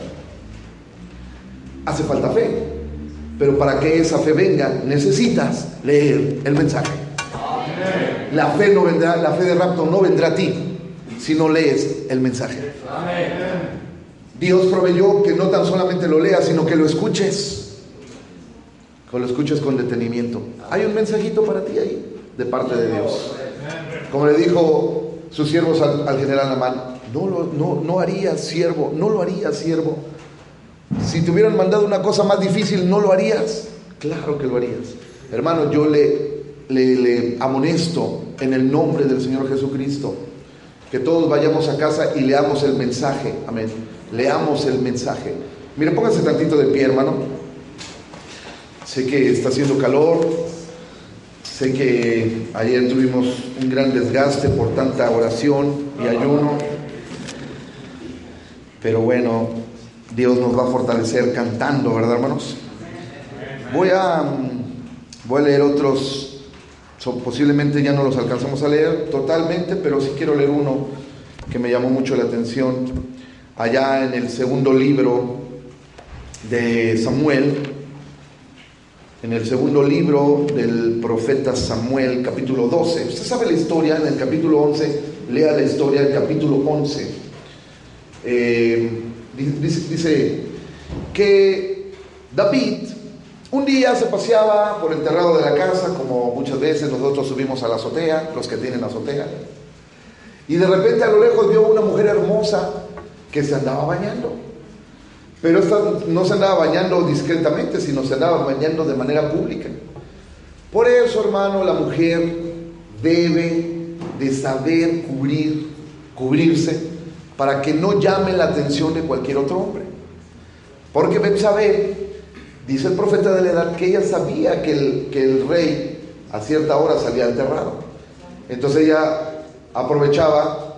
Hace falta fe. Pero para que esa fe venga, necesitas leer el mensaje. La fe no vendrá, la fe de rapto no vendrá a ti si no lees el mensaje. Dios proveyó que no tan solamente lo leas, sino que lo escuches. Que lo escuches con detenimiento. Hay un mensajito para ti ahí, de parte de Dios. Como le dijo sus siervos al, al general Amán, no, lo, no, no harías siervo, no lo harías siervo. Si te hubieran mandado una cosa más difícil, ¿no lo harías? Claro que lo harías. Hermano, yo le, le, le amonesto en el nombre del Señor Jesucristo que todos vayamos a casa y leamos el mensaje. Amén. Leamos el mensaje. Mire, póngase tantito de pie, hermano. Sé que está haciendo calor. Sé que ayer tuvimos un gran desgaste por tanta oración y ayuno. Pero bueno, Dios nos va a fortalecer cantando, ¿verdad, hermanos? Voy a, mm, voy a leer otros, so- posiblemente ya no los alcanzamos a leer totalmente, pero sí quiero leer uno que me llamó mucho la atención. Allá en el segundo libro de Samuel, en el segundo libro del profeta Samuel, capítulo 12. Usted sabe la historia, en el capítulo 11, lea la historia del capítulo 11. Eh, dice, que David un día se paseaba por el terrado de la casa, como muchas veces nosotros subimos a la azotea, los que tienen azotea, y de repente a lo lejos vio una mujer hermosa que se andaba bañando. Pero esta no se andaba bañando discretamente, sino se andaba bañando de manera pública. Por eso, hermano, la mujer debe de saber cubrir, cubrirse, para que no llame la atención de cualquier otro hombre. Porque Betsabé, dice el profeta de la edad, que ella sabía que el, que el rey a cierta hora salía enterrado. Entonces ella aprovechaba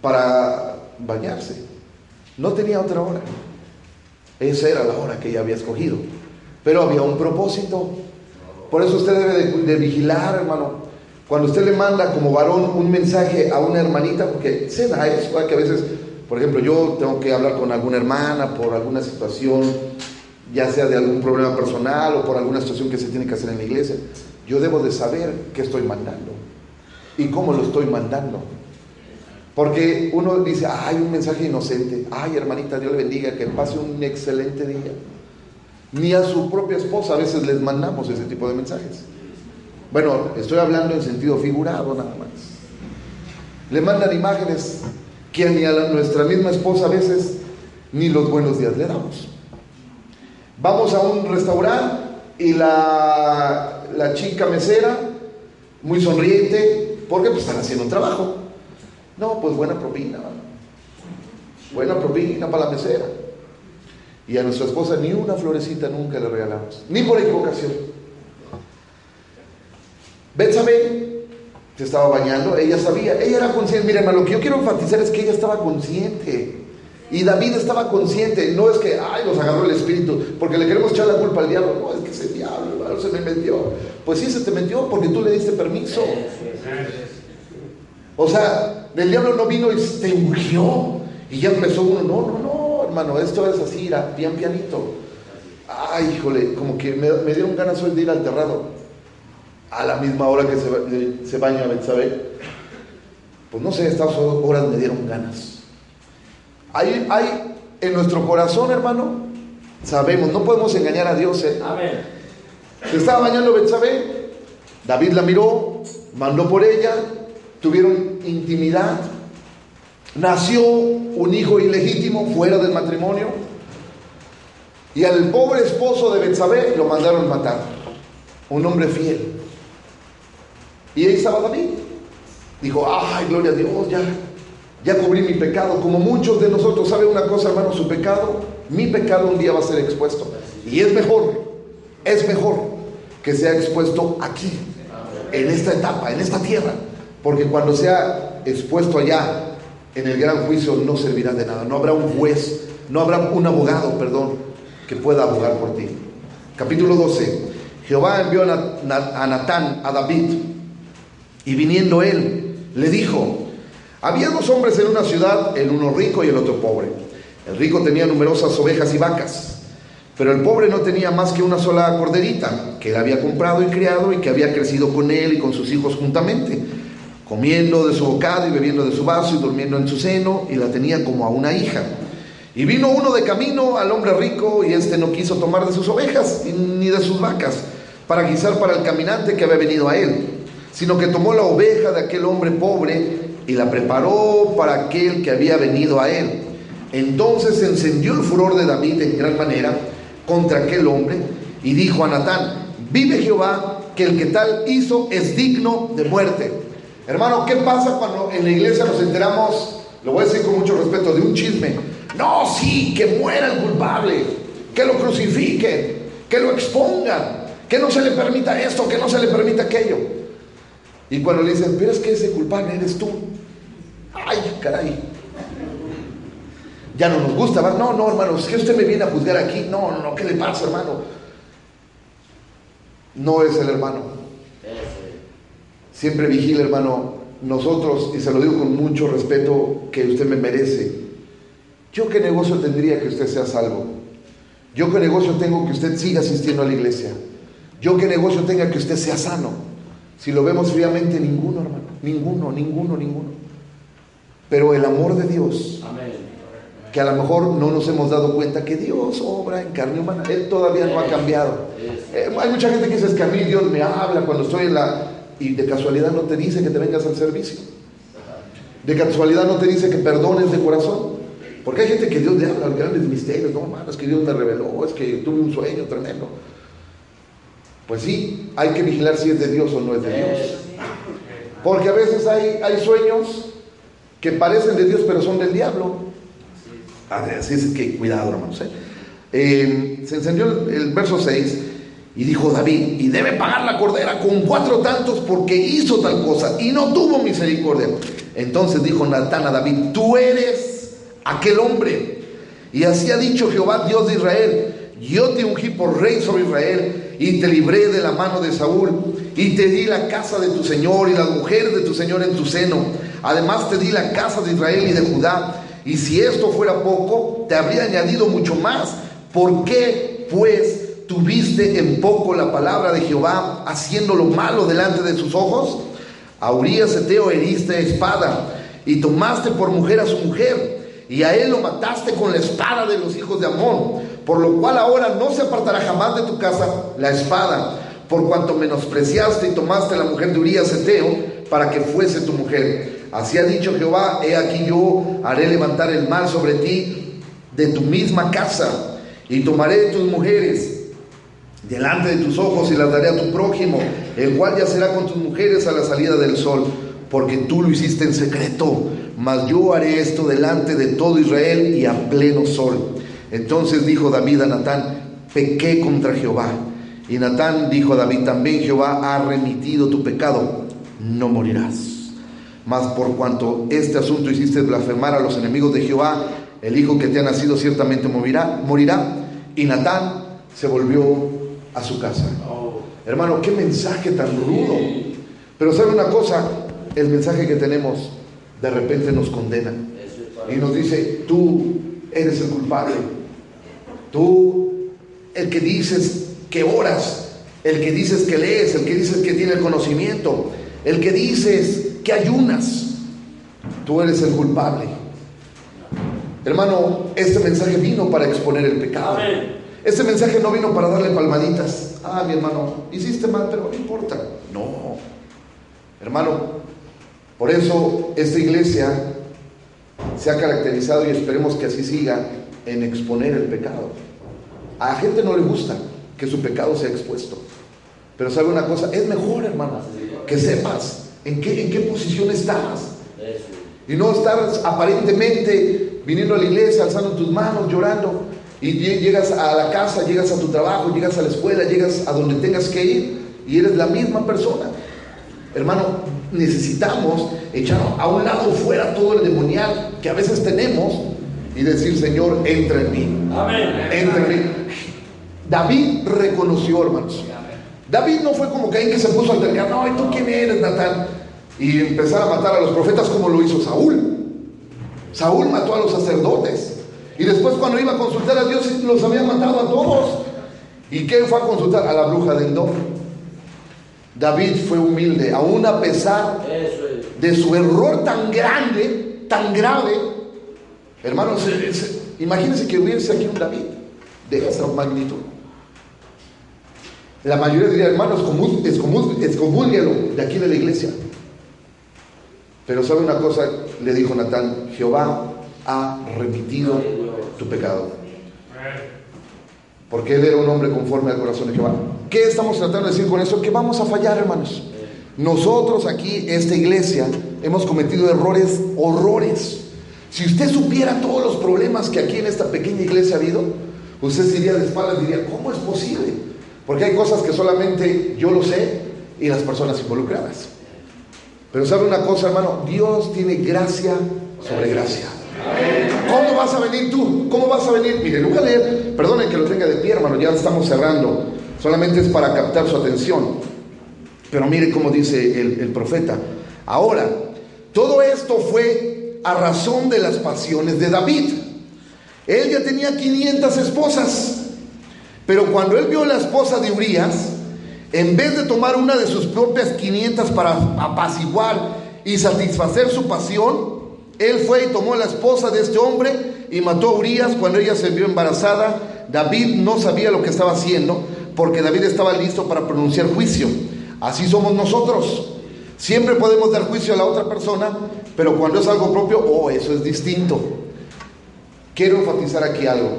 para bañarse. No tenía otra hora. Esa era la hora que ella había escogido. Pero había un propósito. Por eso usted debe de, de vigilar, hermano. Cuando usted le manda como varón un mensaje a una hermanita, porque se da eso, que a veces, por ejemplo, yo tengo que hablar con alguna hermana por alguna situación, ya sea de algún problema personal o por alguna situación que se tiene que hacer en la iglesia, yo debo de saber qué estoy mandando y cómo lo estoy mandando. Porque uno dice, ay, un mensaje inocente, ay, hermanita, Dios le bendiga, que pase un excelente día. Ni a su propia esposa a veces les mandamos ese tipo de mensajes. Bueno, estoy hablando en sentido figurado nada más. Le mandan imágenes que ni a nuestra misma esposa a veces ni los buenos días le damos. Vamos a un restaurante y la, la chica mesera, muy sonriente, porque pues están haciendo un trabajo. No, pues buena propina, buena propina para la mesera. Y a nuestra esposa ni una florecita nunca le regalamos, ni por equivocación. Betsabé se estaba bañando, ella sabía, ella era consciente. Mire, hermano, lo que yo quiero enfatizar es que ella estaba consciente. Y David estaba consciente, no es que, ay, nos agarró el espíritu, porque le queremos echar la culpa al diablo. No, es que ese diablo, hermano, se me metió. Pues sí, se te metió porque tú le diste permiso. O sea, el diablo no vino y te ungió. Y ya empezó uno, no, no, no, hermano, esto es así, era pian pianito. Ay, híjole, como que me, me dieron ganas hoy de ir al terrado. A la misma hora que se, ba- se baña Betsabé. Pues no sé, estas horas me dieron ganas. Hay, hay en nuestro corazón, hermano, sabemos, no podemos engañar a Dios. ¿eh? Amén. Se estaba bañando Betsabé, David la miró, mandó por ella, tuvieron intimidad, nació un hijo ilegítimo fuera del matrimonio y al pobre esposo de Betsabé lo mandaron matar. un hombre fiel. Y ahí estaba David. Dijo, ay, gloria a Dios, ya, ya cubrí mi pecado. Como muchos de nosotros, ¿sabe una cosa, hermano? Su pecado, mi pecado un día va a ser expuesto. Y es mejor, es mejor que sea expuesto aquí, en esta etapa, en esta tierra. Porque cuando sea expuesto allá, en el gran juicio, no servirá de nada. No habrá un juez, no habrá un abogado, perdón, que pueda abogar por ti. Capítulo 12. Jehová envió a Na- a Natán a David. Y viniendo él, le dijo, había dos hombres en una ciudad, el uno rico y el otro pobre. El rico tenía numerosas ovejas y vacas, pero el pobre no tenía más que una sola corderita, que él había comprado y criado y que había crecido con él y con sus hijos juntamente, comiendo de su bocado y bebiendo de su vaso y durmiendo en su seno, y la tenía como a una hija. Y vino uno de camino al hombre rico, y éste no quiso tomar de sus ovejas ni de sus vacas, para guisar para el caminante que había venido a él, sino que tomó la oveja de aquel hombre pobre y la preparó para aquel que había venido a él. Entonces encendió el furor de David en gran manera contra aquel hombre y dijo a Natán, vive Jehová, que el que tal hizo es digno de muerte. Hermano, ¿qué pasa cuando en la iglesia nos enteramos, lo voy a decir con mucho respeto, de un chisme? No, sí, que muera el culpable, que lo crucifiquen, que lo expongan, que no se le permita esto, que no se le permita aquello. Y cuando le dicen, pero es que ese culpable eres tú. Ay, caray. Ya no nos gusta, ¿va? No, no, hermano, es que usted me viene a juzgar aquí. No, no, no, ¿qué le pasa, hermano? No es el hermano. Siempre vigila, hermano, nosotros, y se lo digo con mucho respeto que usted me merece. ¿Yo qué negocio tendría que usted sea salvo? ¿Yo qué negocio tengo que usted siga asistiendo a la iglesia? ¿Yo qué negocio tenga que usted sea sano? Si lo vemos fríamente, ninguno, hermano. Ninguno, ninguno, ninguno. Pero el amor de Dios, que a lo mejor no nos hemos dado cuenta que Dios obra en carne humana. Él todavía no ha cambiado. Eh, hay mucha gente que dice es que a mí Dios me habla cuando estoy en la... Y de casualidad no te dice que te vengas al servicio. De casualidad no te dice que perdones de corazón. Porque hay gente que Dios le habla grandes misterios. No, hermano, es que Dios me reveló, es que tuve un sueño tremendo. Pues sí, hay que vigilar si es de Dios o no es de Dios. Porque a veces hay, hay sueños que parecen de Dios pero son del diablo. Así es que cuidado, hermanos. ¿eh? Eh, se encendió el, el verso 6 y dijo David, y debe pagar la cordera con cuatro tantos porque hizo tal cosa y no tuvo misericordia. Entonces dijo Natán a David, tú eres aquel hombre. Y así ha dicho Jehová, Dios de Israel, yo te ungí por rey sobre Israel y te libré de la mano de Saúl y te di la casa de tu Señor y las mujeres de tu Señor en tu seno. Además te di la casa de Israel y de Judá. Y si esto fuera poco, te habría añadido mucho más. ¿Por qué, pues, tuviste en poco la palabra de Jehová, haciendo lo malo delante de sus ojos? A Urias Eteo heriste espada, y tomaste por mujer a su mujer, y a él lo mataste con la espada de los hijos de Amón, por lo cual ahora no se apartará jamás de tu casa la espada, por cuanto menospreciaste y tomaste la mujer de Urias Eteo, para que fuese tu mujer. Así ha dicho Jehová, he aquí yo haré levantar el mal sobre ti de tu misma casa, y tomaré de tus mujeres delante de tus ojos y las daré a tu prójimo, el cual yacerá con tus mujeres a la salida del sol, porque tú lo hiciste en secreto, mas yo haré esto delante de todo Israel y a pleno sol. Entonces dijo David a Natán, pequé contra Jehová. Y Natán dijo a David, también Jehová ha remitido tu pecado, no morirás. Mas por cuanto este asunto hiciste blasfemar a los enemigos de Jehová, el hijo que te ha nacido ciertamente morirá, morirá. Y Natán se volvió a su casa. Hermano, qué mensaje tan rudo. Pero sabe una cosa, el mensaje que tenemos de repente nos condena y nos dice, tú eres el culpable. Tú, el que dices que oras, el que dices que lees, el que dices que tiene el conocimiento, el que dices que ayunas, tú eres el culpable. Hermano, este mensaje vino para exponer el pecado. Este mensaje no vino para darle palmaditas. Ah, mi hermano, hiciste mal, pero no importa. No. Hermano, por eso esta iglesia se ha caracterizado y esperemos que así siga en exponer el pecado. A la gente no le gusta que su pecado sea expuesto. Pero sabe una cosa, es mejor, hermano, que sepas en qué, en qué posición estás. Y no estar aparentemente viniendo a la iglesia, alzando tus manos, llorando. Y lle- llegas a la casa, llegas a tu trabajo, llegas a la escuela, llegas a donde tengas que ir y eres la misma persona. Hermano, necesitamos echar a un lado fuera todo el demonial que a veces tenemos y decir, Señor, entra en mí. Entra en mí. David reconoció, hermanos. David no fue como Caín que se puso a altercar, no, ¿y tú quién eres, Natán? Y empezar a matar a los profetas como lo hizo Saúl. Saúl mató a los sacerdotes. Y después cuando iba a consultar a Dios, los había matado a todos. ¿Y quién fue a consultar? A la bruja de Endor. David fue humilde, aún a pesar de su error tan grande, tan grave. Hermanos, se- se- imagínense que hubiese aquí un David de esa magnitud. La mayoría diría, hermanos, excomúlguelo de aquí de la iglesia. Pero sabe una cosa, le dijo Natán, Jehová ha remitido tu pecado. Porque él era un hombre conforme al corazón de Jehová. ¿Qué estamos tratando de decir con eso? Que vamos a fallar, hermanos. Nosotros aquí, esta iglesia, hemos cometido errores, horrores. Si usted supiera todos los problemas que aquí en esta pequeña iglesia ha habido, usted se iría de espaldas y diría, ¿cómo es posible? Porque hay cosas que solamente yo lo sé y las personas involucradas. Pero sabe una cosa, hermano, Dios tiene gracia sobre gracia. ¿Cómo vas a venir tú? ¿Cómo vas a venir? Mire, le voy a leer, perdonen que lo tenga de pie, hermano, ya estamos cerrando. Solamente es para captar su atención. Pero mire cómo dice el, el profeta. Ahora, todo esto fue a razón de las pasiones de David. Él ya tenía 500 esposas. Pero cuando él vio la esposa de Urias, en vez de tomar una de sus propias 500 para apaciguar y satisfacer su pasión, él fue y tomó la esposa de este hombre y mató a Urias cuando ella se vio embarazada. David no sabía lo que estaba haciendo porque David estaba listo para pronunciar juicio. Así somos nosotros. Siempre podemos dar juicio a la otra persona, pero cuando es algo propio, oh, eso es distinto. Quiero enfatizar aquí algo.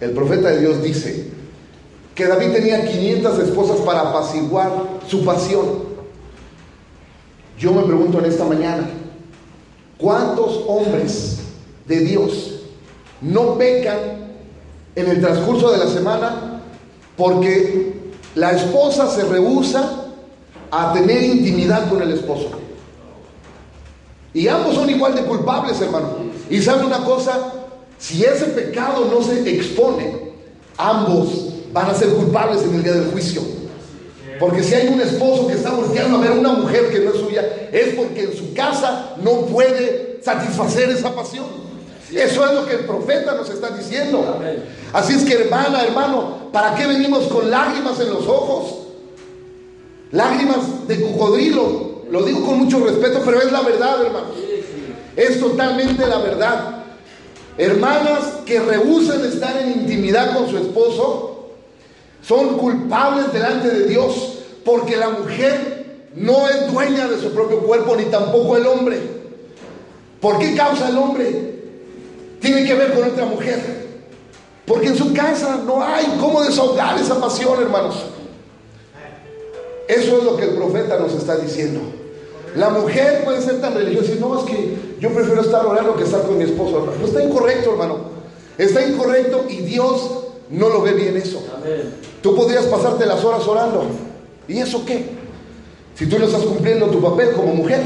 El profeta de Dios dice que David tenía 500 esposas para apaciguar su pasión. Yo me pregunto en esta mañana, ¿cuántos hombres de Dios no pecan en el transcurso de la semana porque la esposa se rehúsa a tener intimidad con el esposo? Y ambos son igual de culpables, hermano. Y sabe una cosa, si ese pecado no se expone, ambos van a ser culpables en el día del juicio. Porque si hay un esposo que está volteando a ver a una mujer que no es suya, es porque en su casa no puede satisfacer esa pasión. Eso es lo que el profeta nos está diciendo. Así es que hermana, hermano, ¿para qué venimos con lágrimas en los ojos? Lágrimas de cocodrilo. Lo digo con mucho respeto, pero es la verdad, hermano. Es totalmente la verdad. Hermanas que rehusan estar en intimidad con su esposo son culpables delante de Dios porque la mujer no es dueña de su propio cuerpo ni tampoco el hombre. ¿Por qué causa el hombre? Tiene que ver con otra mujer. Porque en su casa no hay cómo desahogar esa pasión, hermanos. Eso es lo que el profeta nos está diciendo. La mujer puede ser tan religiosa y no, es que yo prefiero estar orando que estar con mi esposo. hermano. No está incorrecto, hermano. Está incorrecto y Dios no lo ve bien eso. Tú podrías pasarte las horas orando. ¿Y eso qué? Si tú no estás cumpliendo tu papel como mujer.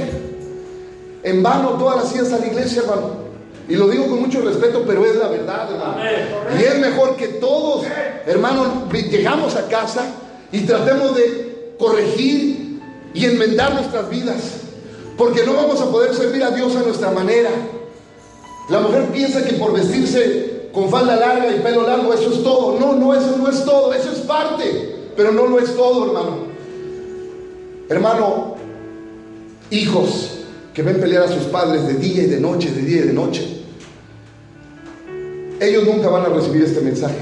En vano todas las días a la iglesia, hermano. Y lo digo con mucho respeto, pero es la verdad, hermano. Y es mejor que todos, hermano, llegamos a casa y tratemos de corregir y enmendar nuestras vidas. Porque no vamos a poder servir a Dios a nuestra manera. La mujer piensa que por vestirse con falda larga y pelo largo, eso es todo. No, no, eso no es todo. Eso es parte, pero no lo es todo, hermano. Hermano, hijos que ven pelear a sus padres de día y de noche, de día y de noche. Ellos nunca van a recibir este mensaje.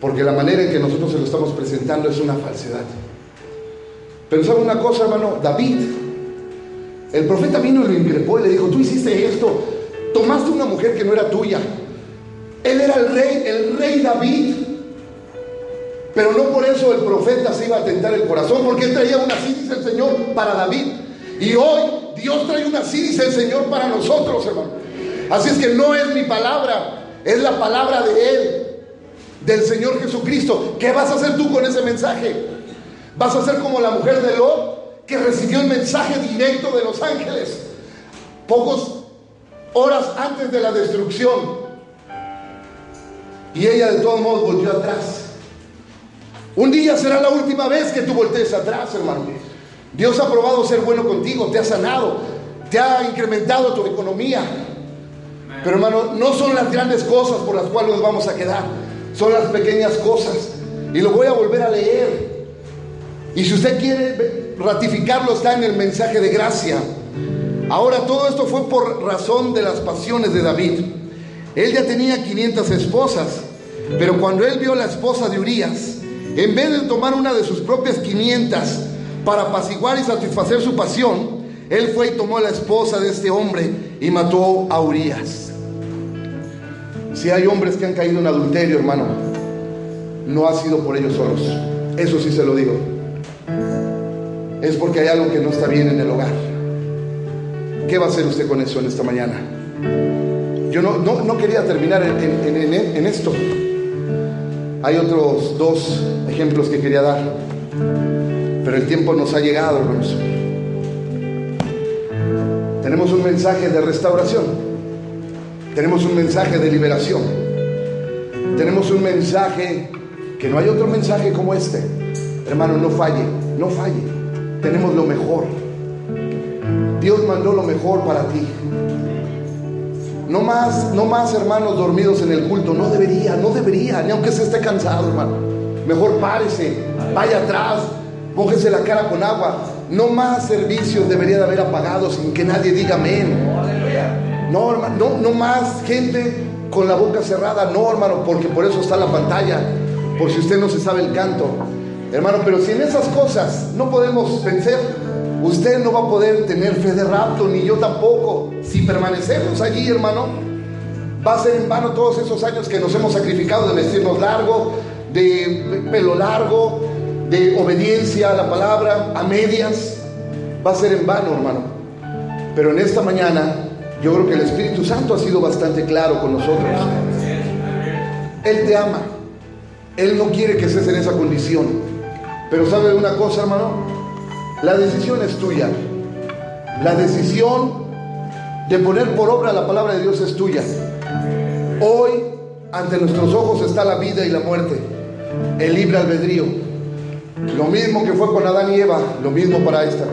Porque la manera en que nosotros se lo estamos presentando es una falsedad. Pero sabe una cosa, hermano, David, el profeta vino y lo increpó y le dijo, tú hiciste esto, tomaste una mujer que no era tuya. Él era el rey, el rey David. Pero no por eso el profeta se iba a tentar el corazón, porque él traía una así, el Señor, para David. Y hoy Dios trae una así, el Señor, para nosotros, hermano. Así es que no es mi palabra, es la palabra de Él, del Señor Jesucristo. ¿Qué vas a hacer tú con ese mensaje? ¿Vas a ser como la mujer de Lot, que recibió el mensaje directo de los ángeles? Pocos horas antes de la destrucción. Y ella de todos modos volvió atrás. Un día será la última vez que tú voltees atrás, hermano. Dios ha probado ser bueno contigo, te ha sanado, te ha incrementado tu economía. Pero hermano, no son las grandes cosas por las cuales nos vamos a quedar, son las pequeñas cosas. Y lo voy a volver a leer. Y si usted quiere ratificarlo, está en el mensaje de gracia. Ahora, todo esto fue por razón de las pasiones de David. Él ya tenía 500 esposas, pero cuando él vio la esposa de Urias, en vez de tomar una de sus propias 500 para apaciguar y satisfacer su pasión, él fue y tomó a la esposa de este hombre y mató a Urias. Si hay hombres que han caído en adulterio, hermano, no ha sido por ellos solos. Eso sí se lo digo. Es porque hay algo que no está bien en el hogar. ¿Qué va a hacer usted con eso en esta mañana? Yo no, no, no quería terminar en, en- en- en esto. Hay otros dos ejemplos que quería dar, pero el tiempo nos ha llegado, hermanos. Tenemos un mensaje de restauración, tenemos un mensaje de liberación, tenemos un mensaje que no hay otro mensaje como este. Hermano, no falle, no falle. Tenemos lo mejor. Dios mandó lo mejor para ti. No más, no más hermanos dormidos en el culto. No debería, no debería, ni aunque se esté cansado, hermano. Mejor párese, vaya atrás, mójese la cara con agua. No más servicios debería de haber apagado sin que nadie diga amén. No, hermano, no, no más gente con la boca cerrada. No, hermano, porque por eso está la pantalla. Por si usted no se sabe el canto. Hermano, pero si en esas cosas no podemos vencer, usted no va a poder tener fe de rapto, ni yo tampoco. Si permanecemos allí, hermano, va a ser en vano todos esos años que nos hemos sacrificado de vestirnos largo, de pelo largo, de obediencia a la palabra, a medias. Va a ser en vano, hermano. Pero en esta mañana, yo creo que el Espíritu Santo ha sido bastante claro con nosotros. Él te ama. Él no quiere que estés en esa condición. Pero sabe una cosa, hermano, la decisión es tuya. La decisión de poner por obra la palabra de Dios es tuya. Hoy ante nuestros ojos está la vida y la muerte, el libre albedrío. Lo mismo que fue con Adán y Eva, lo mismo para esta.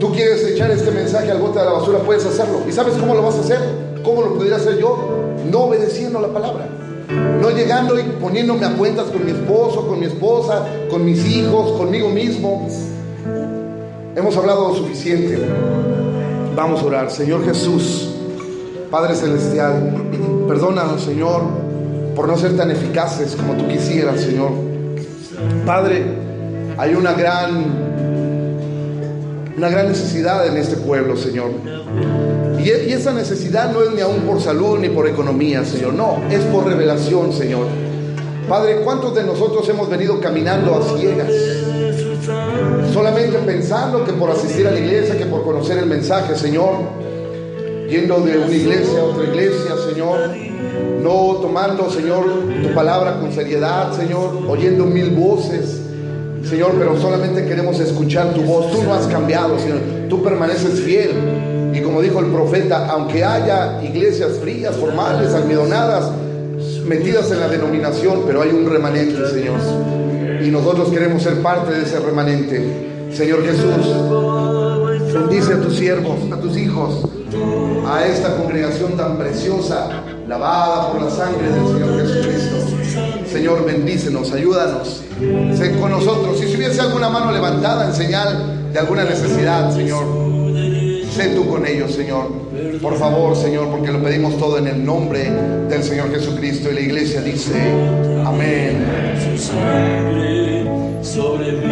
Tú quieres echar este mensaje al bote de la basura, puedes hacerlo. ¿Y sabes cómo lo vas a hacer? ¿Cómo lo pudiera hacer yo? No obedeciendo la palabra. No llegando y poniéndome a cuentas con mi esposo, con mi esposa, con mis hijos, conmigo mismo. Hemos hablado suficiente. Vamos a orar. Señor Jesús, Padre Celestial, perdónanos, Señor, por no ser tan eficaces como tú quisieras, Señor. Padre, hay una gran una gran necesidad en este pueblo, Señor. Y, e- y esa necesidad no es ni aún por salud ni por economía, Señor. No, es por revelación, Señor. Padre, ¿cuántos de nosotros hemos venido caminando a ciegas? Solamente pensando que por asistir a la iglesia, que por conocer el mensaje, Señor. Yendo de una iglesia a otra iglesia, Señor. No tomando, Señor, tu palabra con seriedad, Señor. Oyendo mil voces. Señor, pero solamente queremos escuchar tu voz. Tú no has cambiado, Señor. Tú permaneces fiel. Como dijo el profeta, aunque haya iglesias frías, formales, almidonadas, metidas en la denominación, pero hay un remanente, Señor. Y nosotros queremos ser parte de ese remanente. Señor Jesús, bendice a tus siervos, a tus hijos, a esta congregación tan preciosa, lavada por la sangre del Señor Jesucristo. Señor, bendícenos, ayúdanos. Sé con nosotros. Y si hubiese alguna mano levantada en señal de alguna necesidad, Señor, sé tú con ellos, Señor. Por favor, Señor, porque lo pedimos todo en el nombre del Señor Jesucristo. Y la iglesia dice, amén. su sangre sobre mí.